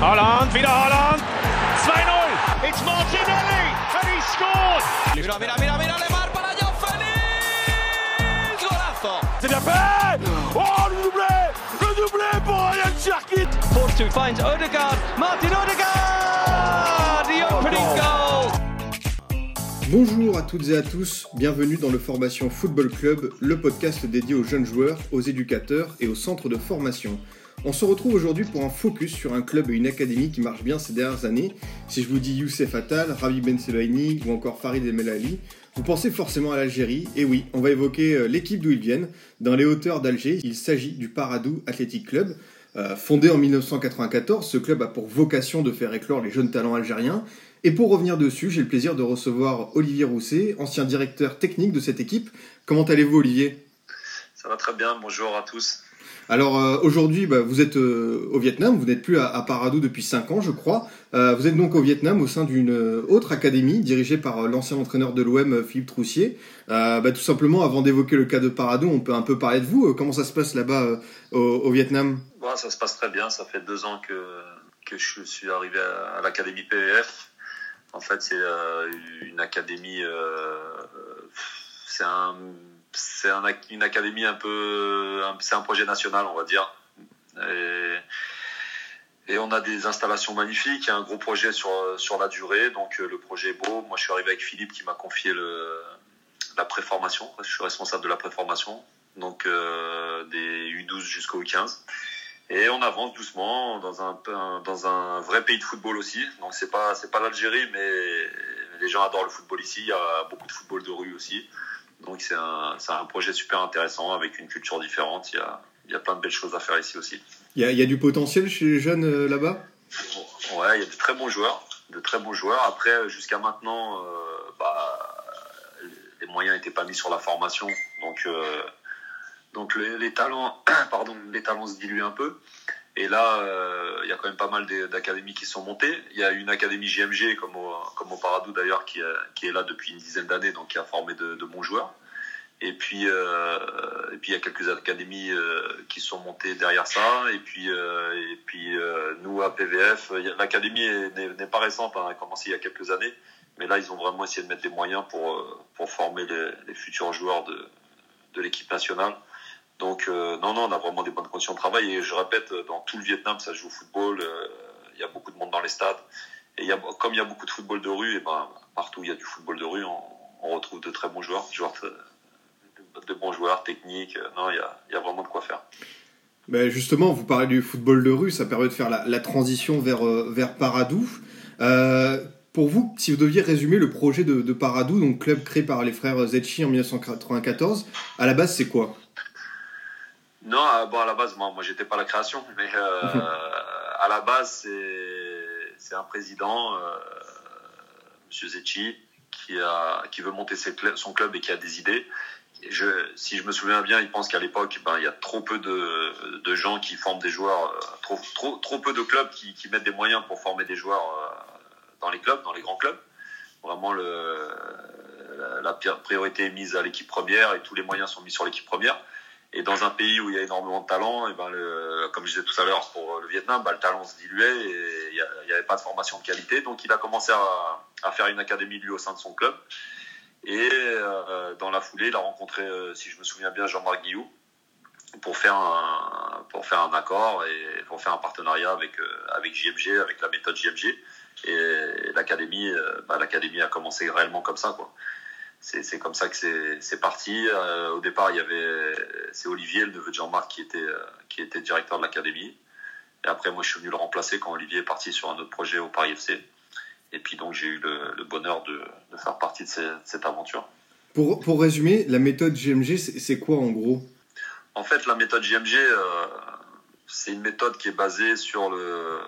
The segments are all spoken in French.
Holland, wieder Holland. 2-0. It's Martinelli and he scored. Mira, mira, mira, mira, Lemar para Joao Félix. Golazo. C'est bien fait. Oh, le doublé. Le doublé pour Ryan Cherkit. Force 2 finds Odegaard. Martin Odegaard. The opening goal. Bonjour à toutes et à tous, bienvenue dans le Formation Football Club, le podcast dédié aux jeunes joueurs, aux éducateurs et aux centres de formation. On se retrouve aujourd'hui pour un focus sur un club et une académie qui marchent bien ces dernières années. Si je vous dis Youssef Attal, Ravi Ben Sebaini ou encore Farid El Melali, vous pensez forcément à l'Algérie, et oui, on va évoquer euh, l'équipe d'où ils viennent. Dans les hauteurs d'Alger, il s'agit du Paradou Athletic Club. Euh, fondé en 1994, ce club a pour vocation de faire éclore les jeunes talents algériens. Et pour revenir dessus, j'ai le plaisir de recevoir Olivier Rousset, ancien directeur technique de cette équipe. Comment allez-vous Olivier? Ça va très bien, bonjour à tous. Alors euh, aujourd'hui, bah, vous êtes euh, au Vietnam, vous n'êtes plus à, à, Paradou depuis 5 ans, je crois. Euh, vous êtes donc au Vietnam au sein d'une autre académie dirigée par l'ancien entraîneur de l'OM, Philippe Troussier. Bah, tout simplement, avant d'évoquer le cas de Paradou, on peut un peu parler de vous. Comment ça se passe là-bas au, au, Vietnam? Bon, Ça se passe très bien, ça fait deux ans que, que je suis arrivé à, à l'académie PEF. En fait, c'est une académie, c'est un c'est un, une académie un peu, c'est un projet national, on va dire. Et, on a des installations magnifiques, il un gros projet sur, la durée, donc le projet est beau. Moi, je suis arrivé avec Philippe qui m'a confié la préformation. Je suis responsable de la préformation, donc euh, des U12 jusqu'au U15. Et on avance doucement dans un, dans un vrai pays de football aussi. Donc c'est pas c'est pas l'Algérie, mais les gens adorent le football ici. Il y a beaucoup de football de rue aussi. Donc c'est un, un, projet super intéressant avec une culture différente. Il y a, il y a plein de belles choses à faire ici aussi. Il y a, il y a du potentiel chez les jeunes euh, là-bas? Ouais, il y a de très bons joueurs. De très bons joueurs. Après, jusqu'à maintenant, euh, bah, les moyens n'étaient pas mis sur la formation. Donc, euh, donc les, les, talents, pardon, les talents se diluent un peu. Et là, euh, il y a quand même pas mal d'académies qui sont montées. Il y a une académie JMG, comme au, comme au Paradou d'ailleurs, qui, qui, est là depuis une dizaine d'années, donc qui a formé de, bons joueurs. Et puis, euh, et puis il y a quelques académies euh, qui sont montées derrière ça. Et puis, euh, et puis euh, nous à PVF, l'académie n'est pas récente, hein, elle a commencé il y a quelques années, mais là ils ont vraiment essayé de mettre des moyens pour pour former les, les futurs joueurs de de l'équipe nationale. Donc euh, non, non, on a vraiment des bonnes conditions de travail. Et je répète, dans tout le Vietnam, ça joue au football. Euh, il y a beaucoup de monde dans les stades. Et comme il y a beaucoup de football de rue, et ben, partout où il y a du football de rue, on, retrouve de très bons joueurs, joueurs de, bons joueurs techniques. Non, il y a, vraiment de quoi faire. Ben justement, vous parlez du football de rue, ça permet de faire la, transition vers, euh, vers Paradou. Euh, pour vous, si vous deviez résumer le projet de, de Paradou, donc club créé par les frères Zetchi en 1994, à la base, c'est quoi? Non, bon, à la base, moi, moi j'étais pas à la création, mais euh, à la base, c'est un président, euh, Monsieur Zetchi, qui, a, qui veut monter ses cl son club et qui a des idées. Je, si je me souviens bien, il pense qu'à l'époque, ben, il y a trop peu de, de gens qui forment des joueurs, euh, trop, trop, trop peu de clubs qui, qui mettent des moyens pour former des joueurs euh, dans les clubs, dans les grands clubs. Vraiment, le, la, la priorité est mise à l'équipe première et tous les moyens sont mis sur l'équipe première. Et dans un pays où il y a énormément de talent, et ben le, comme je disais tout à l'heure pour le Vietnam, ben le talent se diluait et il n'y avait pas de formation de qualité. Donc il a commencé à, faire une académie lui au sein de son club. Et euh, dans la foulée, il a rencontré, euh, si je me souviens bien, Jean-Marc Guillou pour faire un pour faire un accord et pour faire un partenariat avec euh, avec JMG, avec la méthode JMG. Et l'académie, ben, l'académie a commencé réellement comme ça, quoi c'est comme ça que c'est parti. Euh, au départ, il y avait c'est Olivier, le neveu de Jean-Marc, qui était euh, qui était directeur de l'académie. Et après, moi, je suis venu le remplacer quand Olivier est parti sur un autre projet au Paris FC. Et puis donc, j'ai eu le, le, bonheur de, de, faire partie de, ces, de, cette aventure. Pour, pour résumer, la méthode GMG, c'est quoi en gros? En fait, la méthode GMG, euh, c'est une méthode qui est basée sur le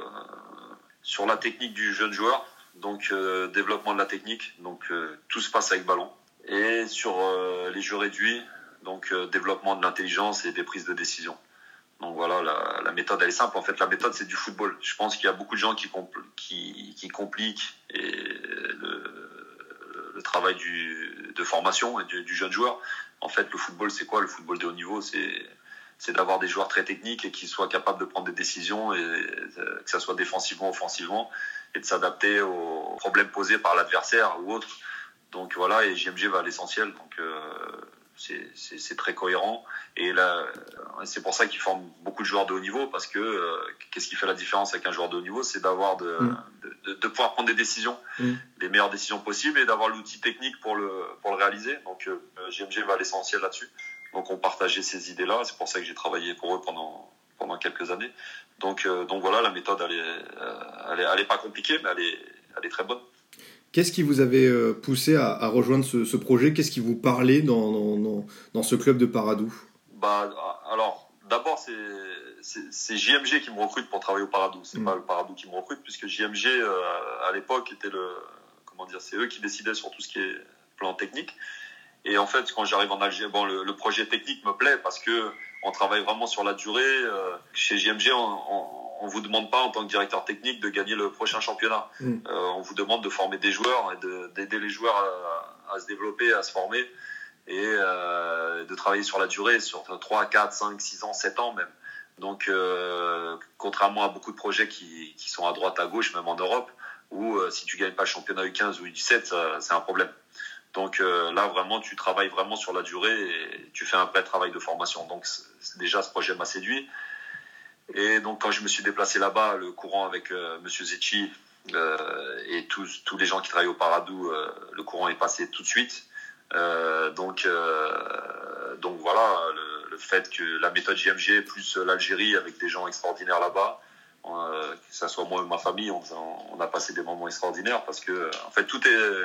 sur la technique du jeune joueur, donc développement de la technique. Donc tout se passe avec ballon et sur euh, les jeux réduits, donc euh, développement de l'intelligence et des prises de décision. Donc voilà, la, la, méthode elle est simple. En fait, la méthode c'est du football. Je pense qu'il y a beaucoup de gens qui, compl qui, qui compliquent le, le, travail du, de formation et du, du, jeune joueur. En fait, le football c'est quoi? Le football de haut niveau, c'est d'avoir des joueurs très techniques et qui soient capables de prendre des décisions, et que ça soit défensivement, offensivement, et de s'adapter aux problèmes posés par l'adversaire ou autre. Donc voilà, et JMG va à l'essentiel. Donc c'est très cohérent. Et là, c'est pour ça qu'ils forment beaucoup de joueurs de haut niveau, parce que euh, qu'est-ce qui fait la différence avec un joueur de haut niveau? C'est d'avoir de, mm. de, de, pouvoir prendre des décisions, mm. les meilleures décisions possibles, et d'avoir l'outil technique pour le, pour le réaliser. Donc euh, GMG va à l'essentiel là-dessus. Donc on partageait ces idées-là, c'est pour ça que j'ai travaillé pour eux pendant, pendant quelques années. Donc, euh, donc voilà, la méthode, elle est, euh, elle est, elle est pas compliquée, mais elle est, elle est très bonne. Qu'est-ce qui vous avait euh, poussé à, rejoindre ce, projet? Qu'est-ce qui vous parlait dans, dans, ce club de Paradou? Bah, Alors, d'abord, c'est JMG qui me recrute pour travailler au Paradou. C'est n'est mm. pas le Paradou qui me recrute, puisque JMG, euh, à l'époque, était le. Comment dire C'est eux qui décidaient sur tout ce qui est plan technique. Et en fait, quand j'arrive en Algérie, bon, le, projet technique me plaît parce que on travaille vraiment sur la durée. Euh, chez JMG, on on vous demande pas en tant que directeur technique de gagner le prochain championnat. Mm. Euh, on vous demande de former des joueurs et d'aider les joueurs à, se développer, à se former et euh, de travailler sur la durée, sur 3, 4, 5, 6 ans, 7 ans même. Donc, euh, contrairement à beaucoup de projets qui, qui, sont à droite, à gauche, même en Europe, où si tu gagnes pas le championnat U15 ou U17, c'est un problème. Donc là, vraiment, tu travailles vraiment sur la durée et tu fais un vrai travail de formation. Donc déjà, ce projet m'a séduit. Et donc quand je me suis déplacé là-bas, le courant avec euh, Monsieur Zecchi euh, et tous, tous les gens qui travaillent au Paradou, euh, le courant est passé tout de suite. Euh, donc, euh, donc voilà, le, le, fait que la méthode JMG plus l'Algérie avec des gens extraordinaires là-bas, que ce soit moi ou ma famille, on, on, a passé des moments extraordinaires parce que en fait tout est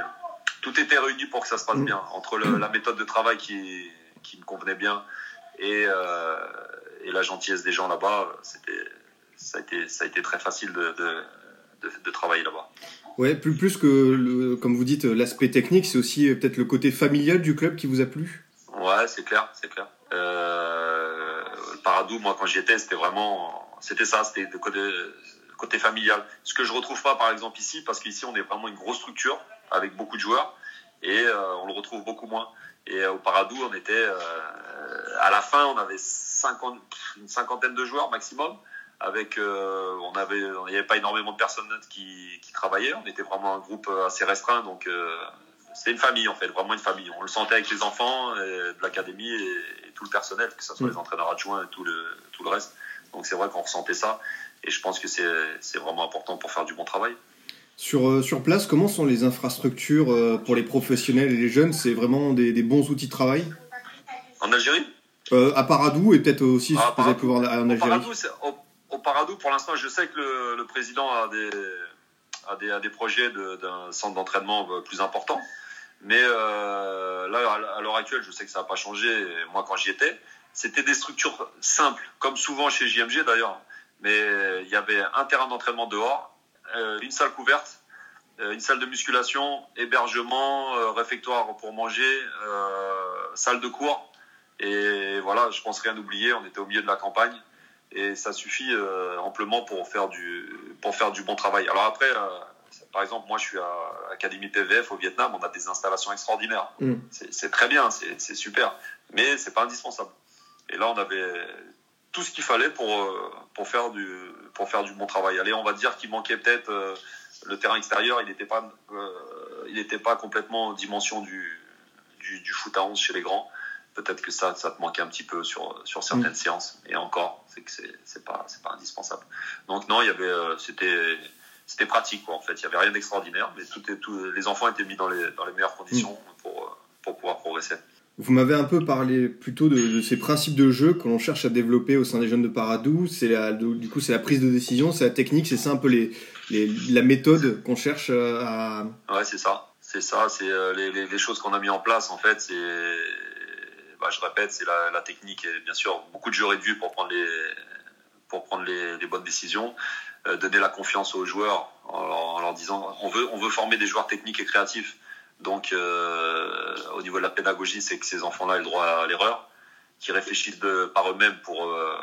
tout était réuni pour que ça se passe mmh. bien entre le, la méthode de travail qui, qui me convenait bien et, euh, et la gentillesse des gens là-bas, c'était, ça a été, ça a été très facile de, de, de, travailler là-bas. Ouais, plus, plus que, le, comme vous dites, l'aspect technique, c'est aussi euh, peut-être le côté familial du club qui vous a plu? Ouais, c'est clair, c'est clair. Euh, le Paradou, moi, quand j'y étais, c'était vraiment, c'était ça, c'était le côté, côté familial. Ce que je retrouve pas, par exemple, ici, parce qu'ici, on est vraiment une grosse structure avec beaucoup de joueurs et euh, on le retrouve beaucoup moins. Et euh, au Paradou, on était, euh, à la fin, on avait 50, une cinquantaine de joueurs maximum. Avec, on avait, il n'y avait pas énormément de personnes qui, qui, travaillaient. On était vraiment un groupe assez restreint, donc c'est une famille en fait, vraiment une famille. On le sentait avec les enfants de l'académie et, tout le personnel, que ce soit les entraîneurs adjoints et tout le, tout le reste. Donc c'est vrai qu'on ressentait ça, et je pense que c'est vraiment important pour faire du bon travail. Sur, euh, sur place, comment sont les infrastructures euh, pour les professionnels et les jeunes? C'est vraiment des, des, bons outils de travail? En Algérie? Euh, À Paradou et peut-être aussi ah, vous avez pu voir en Algérie. Au Paradou, pour l'instant, je sais que le, le, président a des, a des, a des projets d'un centre d'entraînement plus important. Mais euh, là, à l'heure actuelle, je sais que ça n'a pas changé. Moi, quand j'y étais, c'était des structures simples, comme souvent chez JMG d'ailleurs. Mais il y avait un terrain d'entraînement dehors une salle couverte, euh, une salle de musculation, hébergement, euh, réfectoire pour manger, salle de cours. Et voilà, je pense rien oublier. On était au milieu de la campagne et ça suffit amplement pour faire du pour faire du bon travail. Alors après, par exemple, moi je suis à l'Académie TVF au Vietnam, on a des installations extraordinaires. Mm. C'est très bien, c'est super, mais c'est pas indispensable. Et là, on avait tout ce qu'il fallait pour, euh, pour, faire du, pour faire du bon travail. Allez, on va dire qu'il manquait peut-être euh, le terrain extérieur, il n'était pas, euh, il pas complètement en dimension du, du, du, foot à 11 chez les grands. Peut-être que ça, ça te manquait un petit peu sur, sur certaines mm. séances. Et encore, c'est que c'est pas, pas indispensable. Donc non, il y avait, c'était, c'était pratique quoi, en fait. Il y avait rien d'extraordinaire, mais tout, tout, les enfants étaient mis dans les, dans les meilleures conditions mm. pour, pour pouvoir progresser. Vous m'avez un peu parlé plutôt de, ces principes de jeu que l'on cherche à développer au sein des jeunes de Paradou. C'est la, du coup, c'est la prise de décision, c'est la technique, c'est ça un peu les, la méthode qu'on cherche euh, à. Ouais, c'est ça, c'est ça, c'est euh, les, les, choses qu'on a mis en place en fait. C'est, bah, je répète, c'est la, technique et bien sûr beaucoup de jeux vue pour prendre les pour prendre les bonnes décisions, euh, donner la confiance aux joueurs en, en, leur disant on veut on veut former des joueurs techniques et créatifs donc, euh, au niveau de la pédagogie, c'est que ces enfants-là aient le droit à l'erreur, qu'ils réfléchissent par eux-mêmes pour, euh,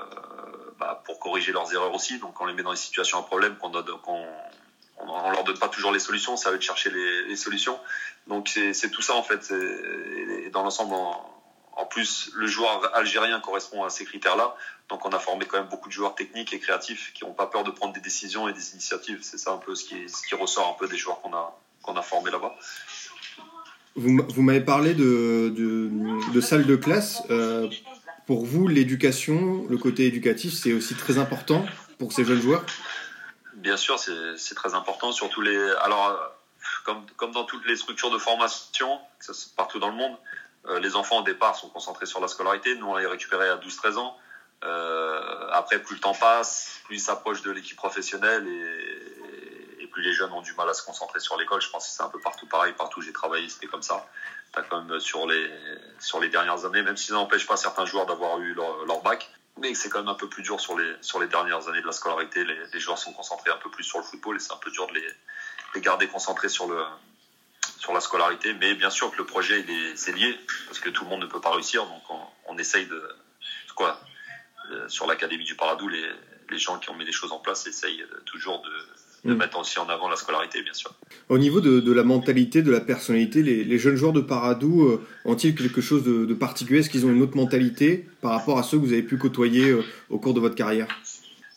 bah, pour corriger leurs erreurs aussi. Donc, on les met dans des situations à problème, qu'on on, leur donne pas toujours les solutions, ça veut de chercher les, solutions. Donc, c'est tout ça, en fait. Et dans l'ensemble, en plus, le joueur algérien correspond à ces critères-là. Donc, on a formé quand même beaucoup de joueurs techniques et créatifs qui n'ont pas peur de prendre des décisions et des initiatives. C'est ça un peu ce qui, ressort un peu des joueurs qu'on a formés là-bas. Vous, m'avez parlé de, de, de salle de classe. Euh, pour vous, l'éducation, le côté éducatif, c'est aussi très important pour ces jeunes joueurs? Bien sûr, c'est très important. Surtout les. Alors, comme, comme dans toutes les structures de formation, partout dans le monde, euh, les enfants au départ sont concentrés sur la scolarité. Nous, on les récupéré à 12-13 ans. Euh, après, plus le temps passe, plus ils s'approchent de l'équipe professionnelle et, plus les jeunes ont du mal à se concentrer sur l'école. Je pense que c'est un peu partout pareil. Partout où j'ai travaillé, c'était comme ça. As quand même sur les, sur les dernières années, même si ça n'empêche pas certains joueurs d'avoir eu leur, leur, bac, mais c'est quand même un peu plus dur sur les, sur les dernières années de la scolarité. Les, joueurs sont concentrés un peu plus sur le football et c'est un peu dur de les, les garder concentrés sur le, sur la scolarité. Mais bien sûr que le projet, c'est lié, parce que tout le monde ne peut pas réussir. Donc on, essaye de. Quoi euh, Sur l'Académie du Paradou, les, les, gens qui ont mis les choses en place essayent toujours de, de mmh. mettre aussi en avant la scolarité, bien sûr. Au niveau de, de la mentalité, de la personnalité, les, les jeunes joueurs de Paradou euh, ont-ils quelque chose de, de particulier? Est-ce qu'ils ont une autre mentalité par rapport à ceux que vous avez pu côtoyer euh, au cours de votre carrière?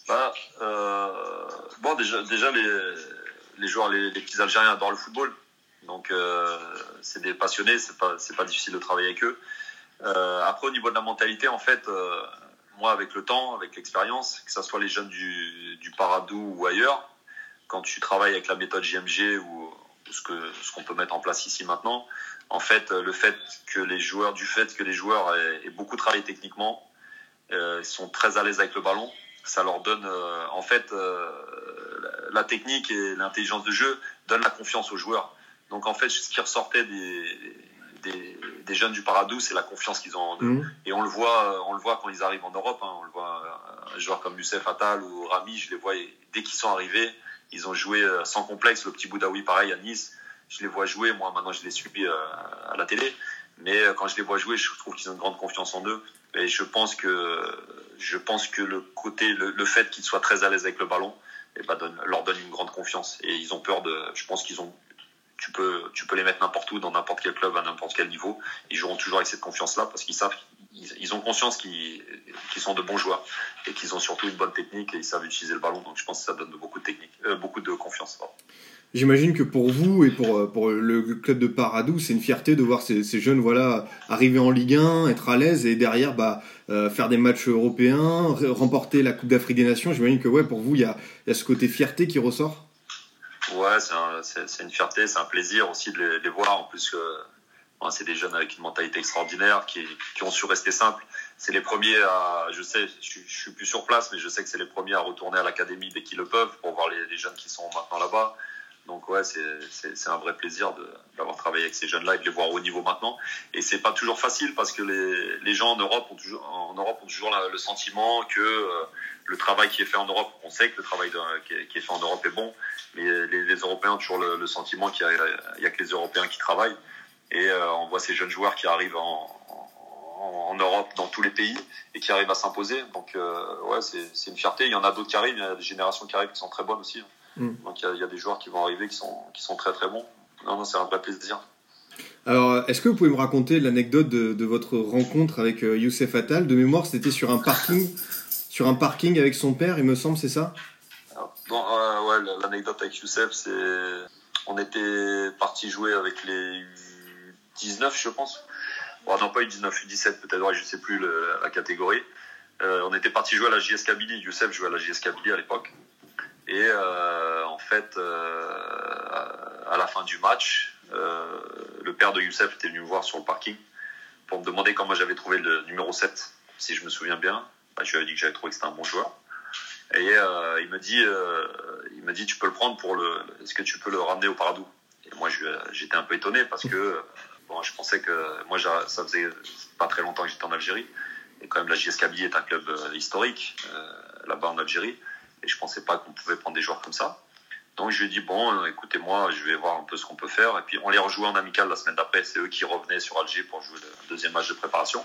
Bah, euh, Bon, déjà, déjà les, les joueurs, les, les, petits Algériens adorent le football. Donc, c'est des passionnés, c'est pas, pas difficile de travailler avec eux. Après, au niveau de la mentalité, en fait, moi, avec le temps, avec l'expérience, que ce soit les jeunes du, du Paradou ou ailleurs, quand tu travailles avec la méthode JMG ou, ou ce que ce qu'on peut mettre en place ici maintenant, en fait, le fait que les joueurs, du fait que les joueurs aient, aient beaucoup travaillé techniquement, euh, sont très à l'aise avec le ballon, ça leur donne, euh, en fait, euh, la technique et l'intelligence de jeu donnent la confiance aux joueurs. Donc en fait, ce qui ressortait des, des, des jeunes du Paradou, c'est la confiance qu'ils ont en eux. Mmh. Et on le voit, on le voit quand ils arrivent en Europe. Hein, on le voit, un joueur comme Youssef Attal ou Rami, je les vois dès qu'ils sont arrivés, ils ont joué sans complexe. Le petit Boudaoui, pareil à Nice, je les vois jouer. Moi, maintenant, je les suis à la télé. Mais quand je les vois jouer, je trouve qu'ils ont une grande confiance en eux. Et je pense que je pense que le côté, le, fait qu'ils soient très à l'aise avec le ballon, eh ben leur donne une grande confiance. Et ils ont peur de. Je pense qu'ils ont. Tu peux, tu peux les mettre n'importe où, dans n'importe quel club, à n'importe quel niveau. Ils joueront toujours avec cette confiance-là parce qu'ils savent, ils, ils, ont conscience qu'ils qu sont de bons joueurs et qu'ils ont surtout une bonne technique et ils savent utiliser le ballon. Donc je pense que ça donne beaucoup de technique, euh, beaucoup de confiance. J'imagine que pour vous et pour, pour le club de Paradou, c'est une fierté de voir ces, ces, jeunes voilà, arriver en Ligue 1, être à l'aise et derrière bah, euh, faire des matchs européens, remporter la Coupe d'Afrique des Nations. J'imagine que ouais, pour vous, il y a, y a, ce côté fierté qui ressort Ouais, c'est un, une fierté, c'est un plaisir aussi de les, les voir. En plus, que c'est des jeunes avec une mentalité extraordinaire qui, ont su rester simples. C'est les premiers à, je sais, je, je suis plus sur place, mais je sais que c'est les premiers à retourner à l'académie dès qu'ils le peuvent pour voir les, jeunes qui sont maintenant là-bas. Donc ouais, c'est un vrai plaisir d'avoir travaillé avec ces jeunes-là et de les voir au niveau maintenant. Et c'est pas toujours facile parce que les, gens en Europe ont toujours, en Europe ont toujours le sentiment que euh, le travail qui est fait en Europe, on sait que le travail qui, est, fait en Europe est bon, mais les, Européens ont toujours le, le sentiment qu'il y, y, a que les Européens qui travaillent. Et euh, on voit ces jeunes joueurs qui arrivent en, en, en, Europe, dans tous les pays, et qui arrivent à s'imposer. Donc euh, ouais, c'est une fierté. Il y en a d'autres qui arrivent, il y a des générations qui arrivent qui sont très bonnes aussi. Mmh. Donc il y, y, a des joueurs qui vont arriver qui sont, qui sont très très bons. Non, non, c'est un vrai plaisir. Alors, est-ce que vous pouvez me raconter l'anecdote de, de, votre rencontre avec euh, Youssef Attal? De mémoire, c'était sur un parking, sur un parking avec son père, il me semble, c'est ça? Bon, euh, Ouais, l'anecdote avec Youssef, c'est on était parti jouer avec les 19, je pense. Bon, non, pas U19, U17 peut-être, ouais, je sais plus la catégorie. Euh, on était parti jouer à la JS Kabylie. Youssef jouait à la JS Kabylie à l'époque. Et euh, en fait, euh, à la fin du match, le père de Youssef était venu me voir sur le parking pour me demander comment j'avais trouvé le numéro 7, si je me souviens bien. Bah, je lui avais dit que j'avais trouvé que c'était un bon joueur. Et il me dit, il m'a dit, tu peux le prendre pour le, est-ce que tu peux le ramener au Paradou? Et moi, j'étais un peu étonné parce que bon, je pensais que moi, ça faisait pas très longtemps que j'étais en Algérie. Et quand même, la JS est un club historique là-bas en Algérie et je pensais pas qu'on pouvait prendre des joueurs comme ça. Donc je lui ai dit bon, écoutez-moi, je vais voir un peu ce qu'on peut faire. Et puis on les rejouait en amical la semaine d'après. C'est eux qui revenaient sur Alger pour jouer le deuxième match de préparation.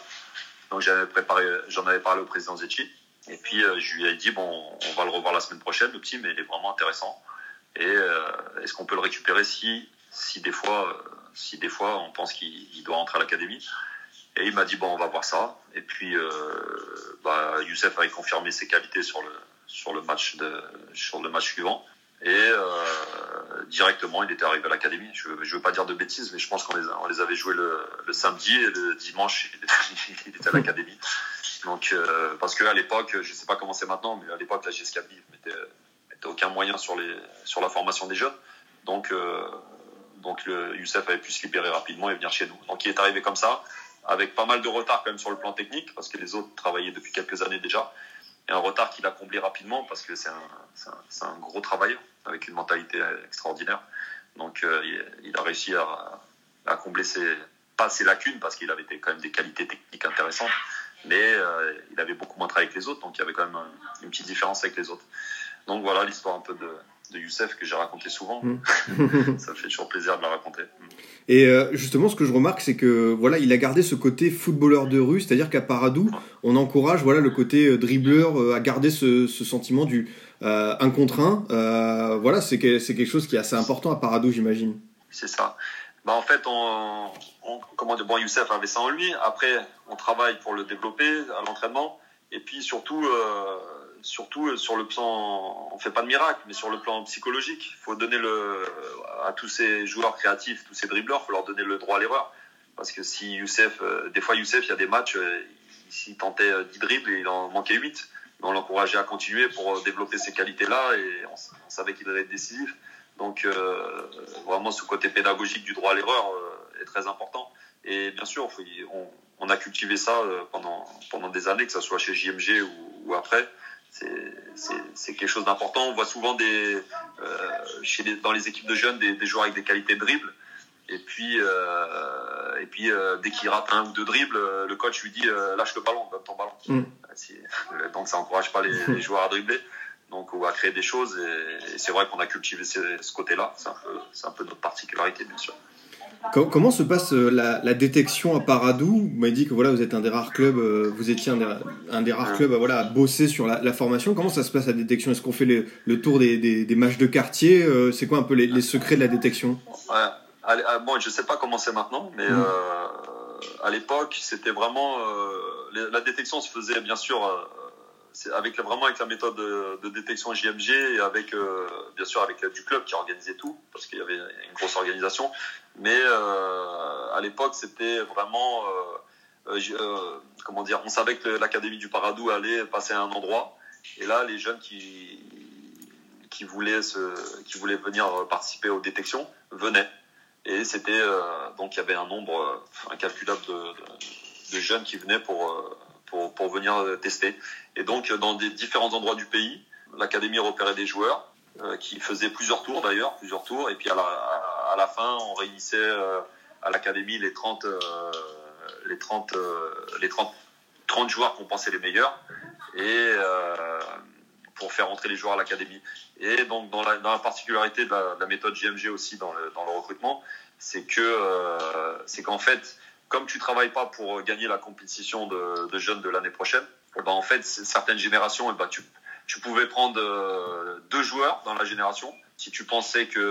Donc j'en avais parlé au président Zetchi. Et puis euh, je lui ai dit bon, on va le revoir la semaine prochaine, le petit, mais il est vraiment intéressant. Et euh, est-ce qu'on peut le récupérer si, si des fois, euh, si des fois on pense qu'il doit rentrer à l'académie Et il m'a dit bon, on va voir ça. Et puis, bah, Youssef avait confirmé ses qualités sur le sur le match de sur le match suivant. Et euh, directement, il était arrivé à l'académie. Je ne veux pas dire de bêtises, mais je pense qu'on les, on les avait joués le, samedi et le dimanche, il était, à l'académie. Donc, euh, parce qu'à l'époque, je ne sais pas comment c'est maintenant, mais à l'époque, la GSKB mettait aucun moyen sur, les, sur la formation des jeunes. Donc, euh, donc le Youssef avait pu se libérer rapidement et venir chez nous. Donc, il est arrivé comme ça, avec pas mal de retard quand même sur le plan technique, parce que les autres travaillaient depuis quelques années déjà et un retard qu'il a comblé rapidement parce que c'est un, gros travailleur avec une mentalité extraordinaire. Donc euh, il, a réussi à, à, combler ses, pas ses lacunes parce qu'il avait quand même des qualités techniques intéressantes, mais euh, il avait beaucoup moins travaillé que les autres, donc il y avait quand même une petite différence avec les autres. Donc voilà l'histoire un peu de, de Youssef que j'ai raconté souvent. Mm. ça fait toujours plaisir de la raconter. Et euh, justement, ce que je remarque, c'est que voilà, il a gardé ce côté footballeur de rue, c'est-à-dire qu'à Paradou, on encourage voilà le côté euh, dribbleur euh, à garder ce, ce sentiment du un contre un. voilà, c'est quelque chose qui est assez important à Paradou, j'imagine. C'est ça. Bah en fait, on, on, comment dire, bon, Youssef avait ça en lui. Après, on travaille pour le développer à l'entraînement, et puis surtout surtout euh, sur le plan, on fait pas de miracle, mais sur le plan psychologique, il faut donner le, à tous ces joueurs créatifs, tous ces dribbleurs, faut leur donner le droit à l'erreur. Parce que si Youssef, euh, des fois Youssef, il y a des matchs, euh, s'il tentait 10 dribbles et il en manquait 8, on l'encourageait à continuer pour développer ces qualités-là et on, savait qu'il allait être décisif. Donc vraiment ce côté pédagogique du droit à l'erreur est très important. Et bien sûr, on, a cultivé ça pendant, pendant des années, que ce soit chez JMG ou après c'est quelque chose d'important. On voit souvent des, euh, chez les, dans les équipes de jeunes des, des, joueurs avec des qualités de dribble. Et puis, euh, et puis euh, dès qu'il rate un ou deux dribbles, le coach lui dit lâche le ballon, donne ton ballon. Mm. Donc ça encourage pas les, les, joueurs à dribbler. Donc on va créer des choses et, et c'est vrai qu'on a cultivé ce, ce côté-là. C'est un, un peu notre particularité, bien sûr. Comment se passe euh, la, détection à Paradou? Vous m'avez dit que voilà, vous êtes un des rares clubs, euh, vous étiez un des, rares clubs à, voilà, bosser sur la, formation. Comment ça se passe la détection? Est-ce qu'on fait le, tour des, matchs de quartier? Euh, C'est quoi un peu les, secrets de la détection? Ouais. Bon, je sais pas comment c'est maintenant, mais mmh. à l'époque, c'était vraiment la détection se faisait bien sûr avec vraiment avec la méthode de, détection JMG et avec bien sûr avec du club qui organisait tout parce qu'il y avait une grosse organisation mais euh, à l'époque, c'était vraiment, euh, euh, comment dire, on savait que l'académie du Paradou allait passer à un endroit. Et là, les jeunes qui qui voulaient qui voulaient venir participer aux détections venaient. Et c'était donc il y avait un nombre incalculable de, jeunes qui venaient pour, pour pour venir tester. Et donc dans des différents endroits du pays, l'académie repérait des joueurs qui faisaient plusieurs tours d'ailleurs, plusieurs tours. Et puis à la, à la fin, on réunissait euh, à l'académie les 30, euh, les 30, euh, les 30, 30 joueurs qu'on pensait les meilleurs et pour faire entrer les joueurs à l'académie. Et donc, dans la, dans la particularité de la, méthode JMG aussi dans le, dans le recrutement, c'est que c'est qu'en fait, comme tu travailles pas pour gagner la compétition de, de jeunes de l'année prochaine, eh ben en fait, certaines générations, eh ben tu, tu pouvais prendre deux joueurs dans la génération si tu pensais que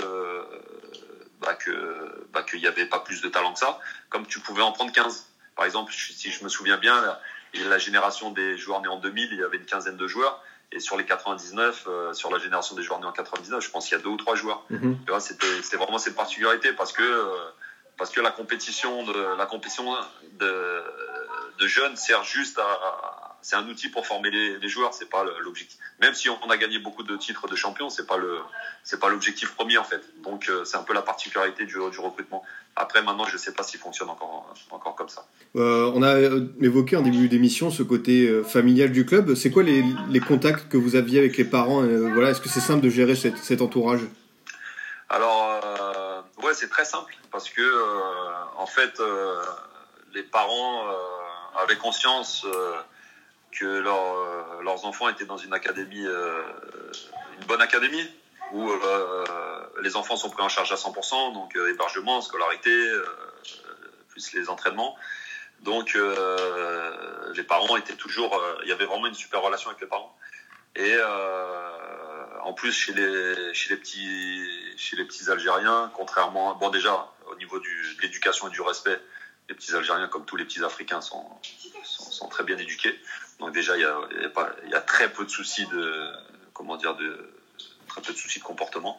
bah, que bah, qu'il n'y avait pas plus de talent que ça, comme tu pouvais en prendre 15. Par exemple, si je me souviens bien, la, génération des joueurs nés en 2000, il y avait une quinzaine de joueurs. Et sur les 99, euh, sur la génération des joueurs nés en 99, je pense qu'il y a deux ou trois joueurs. Mm C'était vraiment cette particularité parce que euh, parce que la compétition de la compétition de, de jeunes sert juste à, c'est un outil pour former les, les joueurs, c'est pas l'objectif. Même si on a gagné beaucoup de titres de champion, c'est pas le, c'est pas l'objectif premier en fait. Donc euh, c'est un peu la particularité du, du recrutement. Après maintenant, je sais pas s'il fonctionne encore, encore comme ça. Euh, on a euh, évoqué en début d'émission ce côté familial du club. C'est quoi les, les, contacts que vous aviez avec les parents Voilà, est-ce que c'est simple de gérer cet, cet entourage? Alors c'est très simple parce que en fait les parents avaient conscience que euh, leurs enfants étaient dans une académie, euh, une bonne académie, où euh, les enfants sont pris en charge à 100%, donc hébergement, scolarité, plus les entraînements. Donc les parents étaient toujours, il y avait vraiment une super relation avec les parents. Et en plus chez les petits Algériens, contrairement bon déjà au niveau de l'éducation et du respect, les petits Algériens, comme tous les petits Africains, sont, très bien éduqués. Donc déjà, il y a, très peu de soucis de, très peu de soucis comportement.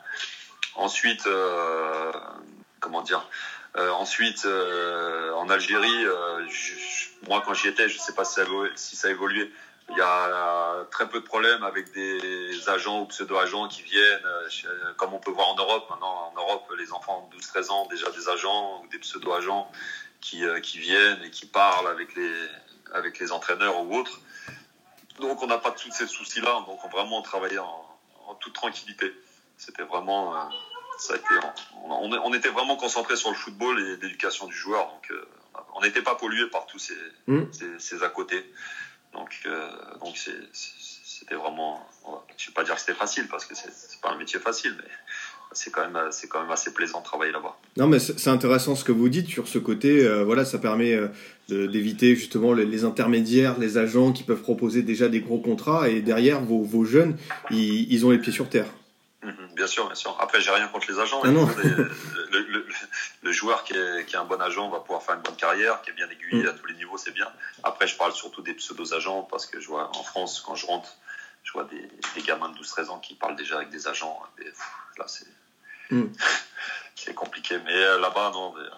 Ensuite, euh, comment dire, euh, ensuite euh, en Algérie, moi quand j'y étais, je ne sais pas si ça, si ça a évolué. Il y a très peu de problèmes avec des agents ou pseudo-agents qui viennent, comme on peut voir en Europe. Maintenant, en Europe, les enfants de 12-13 ans, déjà des agents ou des pseudo-agents qui, qui viennent et qui parlent avec les, avec les entraîneurs ou autres. Donc on n'a pas tous ces soucis-là. Donc on vraiment travaillait en, en toute tranquillité. C'était vraiment, euh, ça a été, on, on, était vraiment concentré sur le football et l'éducation du joueur. Donc euh, on n'était pas pollué par tous ces, mmh. ces, à côté. Donc euh, c'était vraiment, je ne vais pas dire que c'était facile parce que c'est pas un métier facile, mais c'est quand même c'est quand même assez plaisant de travailler là-bas. Non mais c'est intéressant ce que vous dites sur ce côté euh, voilà ça permet euh, d'éviter justement les, intermédiaires les agents qui peuvent proposer déjà des gros contrats et derrière vos, jeunes ils, ont les pieds sur terre. Mhm, bien sûr, bien sûr. Après, j'ai rien contre les agents. Ah le, le, le, joueur qui est, qui est, un bon agent va pouvoir faire une bonne carrière, qui est bien aiguillé mm. à tous les niveaux, c'est bien. Après, je parle surtout des pseudo-agents parce que je vois en France, quand je rentre, je vois des, des gamins de 12-13 ans qui parlent déjà avec des agents. là, c'est Hmm. C'est compliqué. Mais euh, là-bas, non. Euh,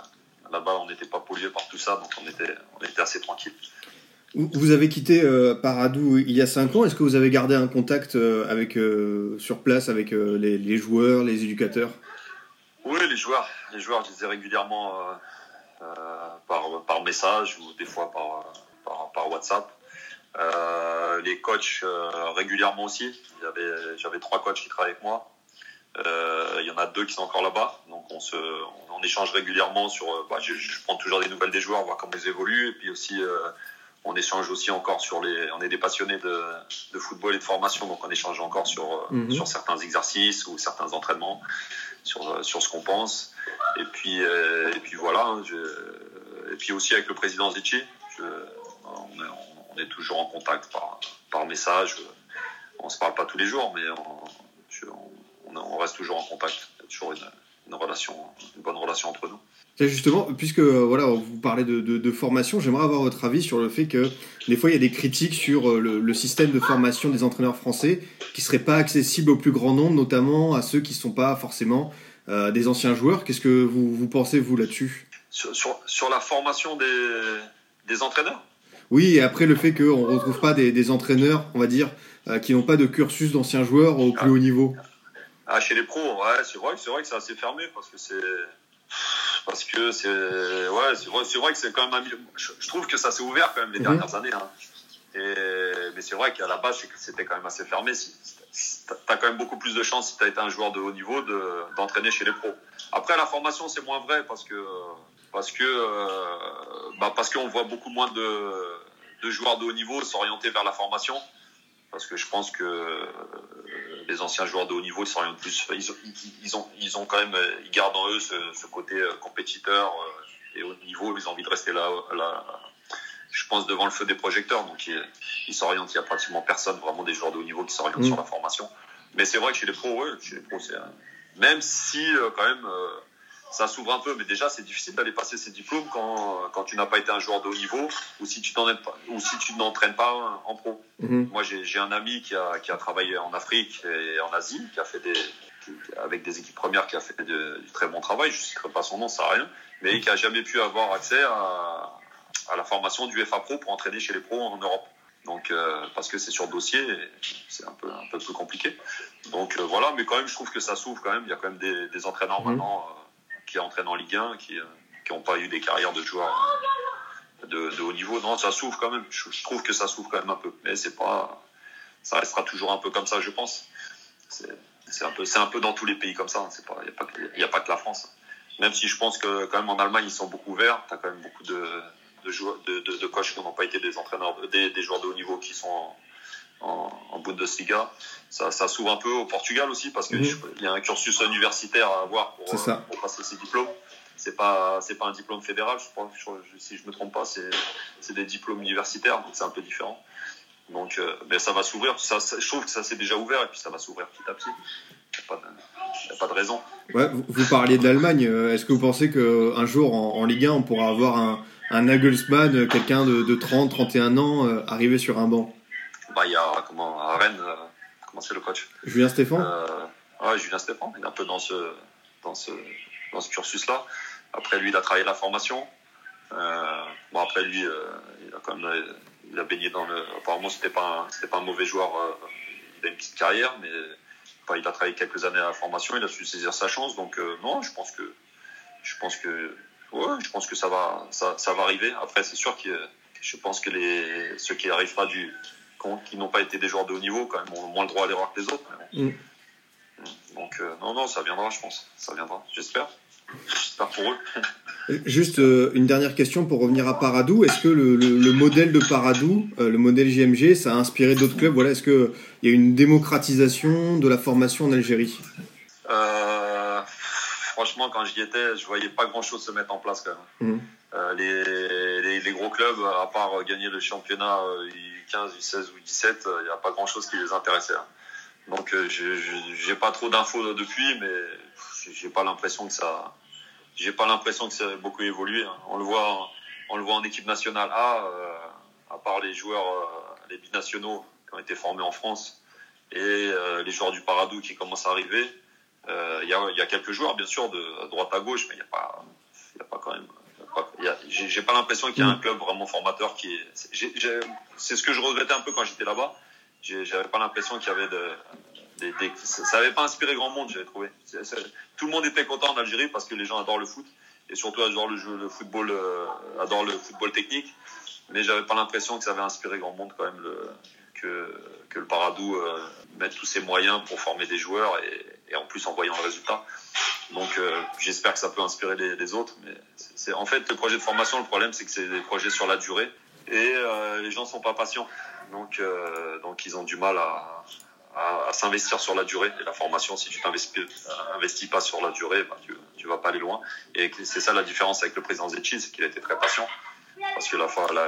là-bas, on n'était pas pollué par tout ça, donc on était, on était assez tranquille. Vous avez quitté euh, Paradou il y a 5 ans. Est-ce que vous avez gardé un contact avec, sur place avec les, joueurs, les éducateurs? Oui, les joueurs. Les joueurs, je les ai régulièrement par, par message ou des fois par, par, WhatsApp. les coachs régulièrement aussi. J'avais trois coachs qui travaillaient avec moi. Euh, il y en a deux qui sont encore là-bas, donc on se, on, échange régulièrement sur. Euh, bah, je, je, prends toujours des nouvelles des joueurs, voir comment ils évoluent, et puis aussi euh, on échange aussi encore sur les. On est des passionnés de, de football et de formation, donc on échange encore sur mhm. sur certains exercices ou certains entraînements, sur sur ce qu'on pense. Et puis et puis voilà. Hein, je, et puis aussi avec le président Zicci, on, est, on, est, toujours en contact par par message. On se parle pas tous les jours, mais on, je, on, reste toujours en contact. Il y a toujours une, relation, une bonne relation entre nous. Justement, puisque voilà, vous parlez de, formation, j'aimerais avoir votre avis sur le fait que des fois il y a des critiques sur euh, le, système de formation des entraîneurs français qui serait pas accessible au plus grand nombre, notamment à ceux qui ne sont pas forcément euh, des anciens joueurs. Qu'est-ce que vous, vous pensez vous là-dessus? Sur, sur, la formation des, des entraîneurs? Oui, et après le fait qu'on ne retrouve pas des, entraîneurs, on va dire, euh, qui n'ont pas de cursus d'anciens joueurs au plus ah. haut niveau. Ah, chez les pros, ouais, c'est vrai, c'est vrai que c'est assez fermé parce que c'est parce que c'est ouais, c'est vrai, c'est vrai que c'est quand même un... je, trouve que ça s'est ouvert quand même les mhm. dernières années. Hein. Et, mais c'est vrai qu'à la base, c'était quand même assez fermé. T'as quand même beaucoup plus de chances si t'as été un joueur de haut niveau de, d'entraîner chez les pros. Après, la formation, c'est moins vrai parce que parce que euh, bah parce qu'on voit beaucoup moins de, de joueurs de haut niveau s'orienter vers la formation parce que je pense que euh, les anciens joueurs de haut niveau s'orientent plus. Ils, ils, ont, ils ont quand même, ils gardent en eux ce, ce côté euh, compétiteur euh, et haut niveau. Ils ont envie de rester là, là je pense, devant le feu des projecteurs. Donc, ils s'orientent. Il n'y a pratiquement personne, vraiment des joueurs de haut niveau qui s'orientent sur mm. la formation. Mais c'est vrai que chez les pros, ouais, chez les pros, c'est même si quand même ça s'ouvre un peu, mais déjà c'est difficile d'aller passer ces diplômes quand, quand tu n'as pas été un joueur de haut niveau ou si tu t'en pas, ou si tu n'entraînes pas en pro. Mhm. Moi j'ai un ami qui a, qui a travaillé en Afrique et en Asie, qui a fait des avec des équipes premières, qui a fait du très bon travail. Je ne citerai pas son nom, ça n'a rien, mais qui a jamais pu avoir accès à, à la formation du FA Pro pour entraîner chez les pros en Europe. Donc euh, parce que c'est sur dossier, c'est un peu un peu plus compliqué. Donc euh, voilà, mais quand même je trouve que ça s'ouvre quand même. Il y a quand même des, des entraîneurs mhm. maintenant. Euh, qui entraînent en Ligue 1, qui n'ont euh, pas eu des carrières de joueurs de, haut niveau. Non, ça s'ouvre quand même. Je, trouve que ça s'ouvre quand même un peu. Mais c'est pas, ça restera toujours un peu comme ça, je pense. C'est un peu, un peu dans tous les pays comme ça. Hein. Il n'y a, pas a pas que la France. Même si je pense que quand même en Allemagne ils sont beaucoup verts. Tu as quand même beaucoup de, de joueurs, de, de, coachs qui n'ont pas été des entraîneurs, des, des, joueurs de haut niveau qui sont en, en Bundesliga. Ça, ça s'ouvre un peu au Portugal aussi parce qu'il mhm. y a un cursus universitaire à avoir pour, euh, pour passer ces diplômes. C'est pas c'est pas un diplôme fédéral, je crois. si je me trompe pas, c'est des diplômes universitaires, donc c'est un peu différent. Donc, euh, mais ça va s'ouvrir. Ça, je trouve que ça s'est déjà ouvert et puis ça va s'ouvrir petit à petit. Il n'y a, pas de raison. Ouais, vous, parliez de l'Allemagne. Euh, est-ce que vous pensez qu'un jour en, en, Ligue 1, on pourra avoir un, un Nagelsmann, quelqu'un de, de, 30, 31 ans, arriver sur un banc? Bah, Il y a comment, à Rennes, comment c'est le coach Julien Stéphane Ouais, Julien Stéphane, il est un peu dans ce, dans ce, dans ce cursus-là. Après, lui, il a travaillé la formation. Euh, bon, après, lui, euh, il a quand même il a baigné dans le. Apparemment, c'était pas, c'était pas un mauvais joueur. Euh, il a une petite carrière, mais enfin, il a travaillé quelques années à la formation. Il a su saisir sa chance. Donc, euh, non, je pense que. Je pense que. Ouais, je pense que ça va, ça, ça va arriver. Après, c'est sûr que je pense que les, ceux qui arrivent pas du, qui n'ont pas été des joueurs de haut niveau, quand même, ont moins le droit à l'erreur que les autres. Mm. Donc, euh, non, non, ça viendra, je pense. Ça viendra, j'espère. J'espère pour eux. Juste euh, une dernière question pour revenir à Paradou. Est-ce que le, le, modèle de Paradou, euh, le modèle JMG, ça a inspiré d'autres clubs? Voilà, Est-ce qu'il y a une démocratisation de la formation en Algérie? Franchement, quand j'y étais, je voyais pas grand-chose se mettre en place quand même. Mmh. Les, les, les, gros clubs, à part gagner le championnat 15, 16 ou 17, il n'y a pas grand-chose qui les intéressait. Hein. Donc euh, j'ai pas trop d'infos depuis, mais j'ai pas l'impression que ça, j'ai pas l'impression que ça a beaucoup évolué. Hein. On le voit, on le voit en équipe nationale A, euh, à part les joueurs, euh, les binationaux qui ont été formés en France et les joueurs du Paradou qui commencent à arriver. Il y a, y, a, quelques joueurs bien sûr de droite à gauche, mais il n'y a pas, y a pas quand même. J'ai pas l'impression qu'il y a un club vraiment formateur qui est. C'est ce que je regrettais un peu quand j'étais là-bas j'avais pas l'impression qu'il y avait de, ça n'avait pas inspiré grand monde, j'avais trouvé. tout le monde était content en Algérie parce que les gens adorent le foot et surtout adorent le jeu, le football, euh, adorent le football technique. Mais j'avais pas l'impression que ça avait inspiré grand monde quand même le, que, que le Paradou euh, mette tous ses moyens pour former des joueurs et, et en plus en voyant le résultat. Donc euh, j'espère que ça peut inspirer les, les autres. Mais c'est en fait le projet de formation, le problème c'est que c'est des projets sur la durée et euh, les gens sont pas patients. Donc, euh, donc ils ont du mal à, à, à s'investir sur la durée. Et la formation, si tu t'investis investis pas sur la durée, bah, tu, tu vas pas aller loin. Et c'est ça la différence avec le président Zetchi, c'est qu'il a été très patient. Parce que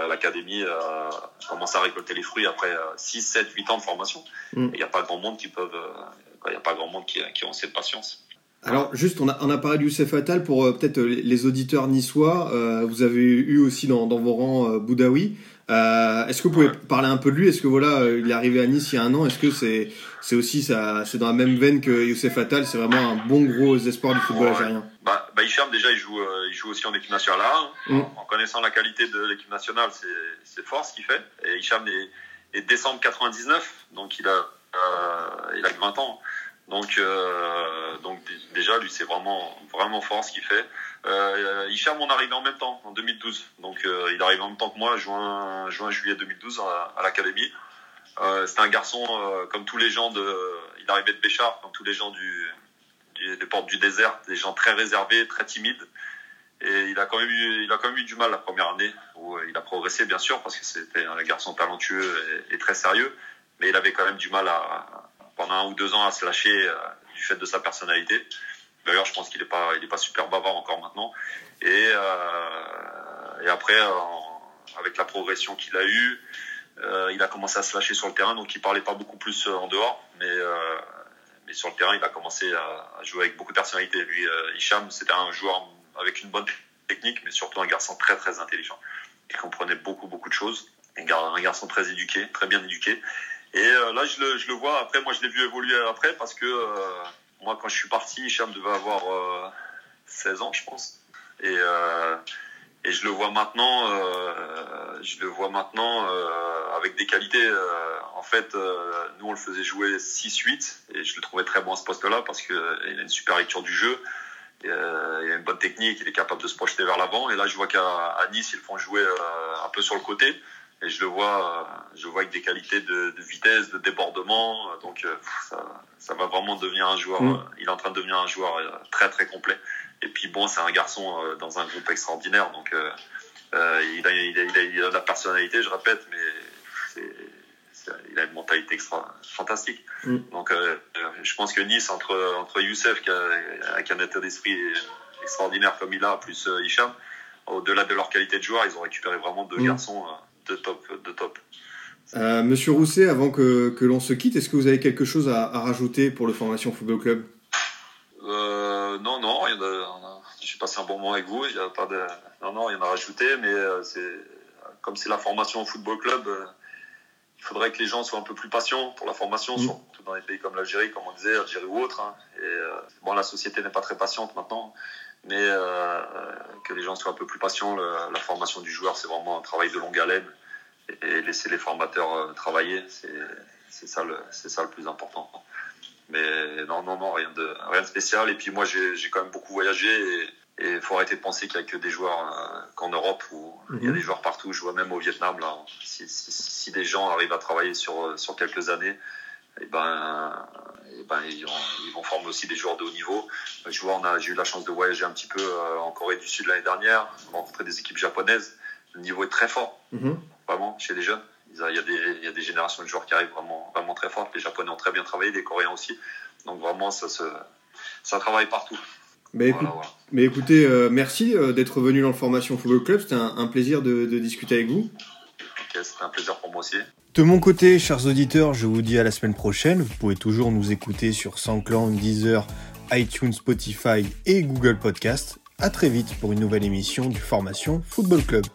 l'académie la, a commencé à récolter les fruits après 6, 7, 8 ans de formation. Mm. Il n'y a pas grand monde qui peuvent, il n'y a pas grand monde qui, qui ont cette patience. Alors juste, on a, on a parlé du Youssef Attal pour euh, peut-être les auditeurs niçois. Euh, vous avez eu aussi dans, dans vos rangs euh, Boudaoui. Euh, est-ce que vous pouvez parler un peu de lui? Est-ce que voilà, euh, il est arrivé à Nice il y a un an? Est-ce que c'est c'est aussi ça, c'est dans la même veine que Youssef Attal? C'est vraiment un bon gros espoir du football algérien. Bah, bah Hicham déjà il joue, euh, il joue aussi en équipe nationale. Hein. Mm. En, connaissant la qualité de l'équipe nationale, c'est c'est fort ce qu'il fait. Et Hicham est, est décembre 99, donc il a euh, il a que 20 ans. Donc, euh, donc déjà, lui, c'est vraiment, vraiment fort ce qu'il fait. Euh, Hicham, on arrivé en même temps, en 2012. Donc, euh, il arrive en même temps que moi, juin, juin juillet 2012, à, l'académie. Euh, c'était un garçon euh, comme tous les gens de. Il arrivait de Béchar, comme tous les gens du, du, des portes du désert, des gens très réservés, très timides. Et il a quand même eu, il a quand même eu du mal la première année où il a progressé bien sûr parce que c'était un garçon talentueux et, et très sérieux, mais il avait quand même du mal à, pendant un ou deux ans à se lâcher euh, du fait de sa personnalité. D'ailleurs, je pense qu'il n'est pas, il est pas super bavard encore maintenant. Et, euh, après, avec la progression qu'il a eue, euh, il a commencé à se lâcher sur le terrain, donc il parlait pas beaucoup plus en dehors, mais mais sur le terrain, il a commencé à, jouer avec beaucoup de personnalité. Lui, Hicham, c'était un joueur avec une bonne technique, mais surtout un garçon très très intelligent. Il comprenait beaucoup beaucoup de choses. Un garçon très éduqué, très bien éduqué. Et euh, là, je le, je le vois. Après, moi, je l'ai vu évoluer après parce que euh, moi, quand je suis parti, Hicham devait avoir euh, 16 ans, je pense. Et, euh, et je le vois maintenant. Je le vois maintenant avec des qualités. en fait, nous, on le faisait jouer 6-8 et je le trouvais très bon à ce poste-là parce qu'il a une super lecture du jeu. il a une bonne technique, il est capable de se projeter vers l'avant. Et là, je vois qu'à Nice, ils le font jouer un peu sur le côté et je le vois, je vois avec des qualités de, de vitesse, de débordement. Donc euh, ça, ça, va vraiment devenir un joueur. Mm. Il est en train de devenir un joueur euh, très très complet. Et puis bon, c'est un garçon euh, dans un groupe extraordinaire. Donc euh, il, a, il, a, il, a, il, a, de la personnalité, je répète, mais il a une mentalité extra fantastique. Mm. Donc euh, je pense que Nice entre entre Youssef qui a, qui a un état d'esprit extraordinaire comme il a, plus Hicham, au-delà de leur qualité de joueur, ils ont récupéré vraiment deux mm. garçons de top, de top. Euh, Monsieur Rousset, avant que, que l'on se quitte, est-ce que vous avez quelque chose à, à rajouter pour le Formation Football Club? Euh, Non, non, rien de, passé un bon moment avec vous. Il y a pas de, non, non, il y en a rajouté, mais c'est comme c'est la formation au football club il faudrait que les gens soient un peu plus patients pour la formation, mm. surtout dans des pays comme l'Algérie, comme on disait, Algérie ou autre. Hein. Et, euh, bon, la société n'est pas très patiente maintenant, mais euh, que les gens soient un peu plus patients. la formation du joueur, c'est vraiment un travail de longue haleine. Et, laisser les formateurs euh, travailler, c'est ça, le, ça le plus important. Mais non, non, non, rien de, rien de spécial. Et puis moi, j'ai quand même beaucoup voyagé. Et, il faut arrêter de penser qu'il n'y a que des joueurs euh, qu'en Europe où il y a mhm. des joueurs partout. Je vois même au Vietnam, là, si, si, si, des gens arrivent à travailler sur, euh, sur quelques années, et eh ben, et eh ben ils, vont, ils, vont, aussi des joueurs de haut niveau. Je vois, on a, j'ai eu la chance de voyager un petit peu euh, en Corée du Sud l'année dernière, rencontrer des équipes japonaises. Le niveau est très fort, mhm. vraiment, chez les jeunes. Il y, a des, il y a des générations de joueurs qui arrivent vraiment, vraiment très fortes. Les Japonais ont très bien travaillé, les Coréens aussi. Donc vraiment, ça, se, ça travaille partout. Mais, mais écoutez, euh, merci euh, d'être venu dans le Formation Football Club. C'était un, plaisir de, discuter avec vous. C'était un plaisir pour moi aussi. De mon côté, chers auditeurs, je vous dis à la semaine prochaine. Vous pouvez toujours nous écouter sur SoundCloud, Deezer, iTunes, Spotify et Google Podcast. À très vite pour une nouvelle émission du Formation Football Club.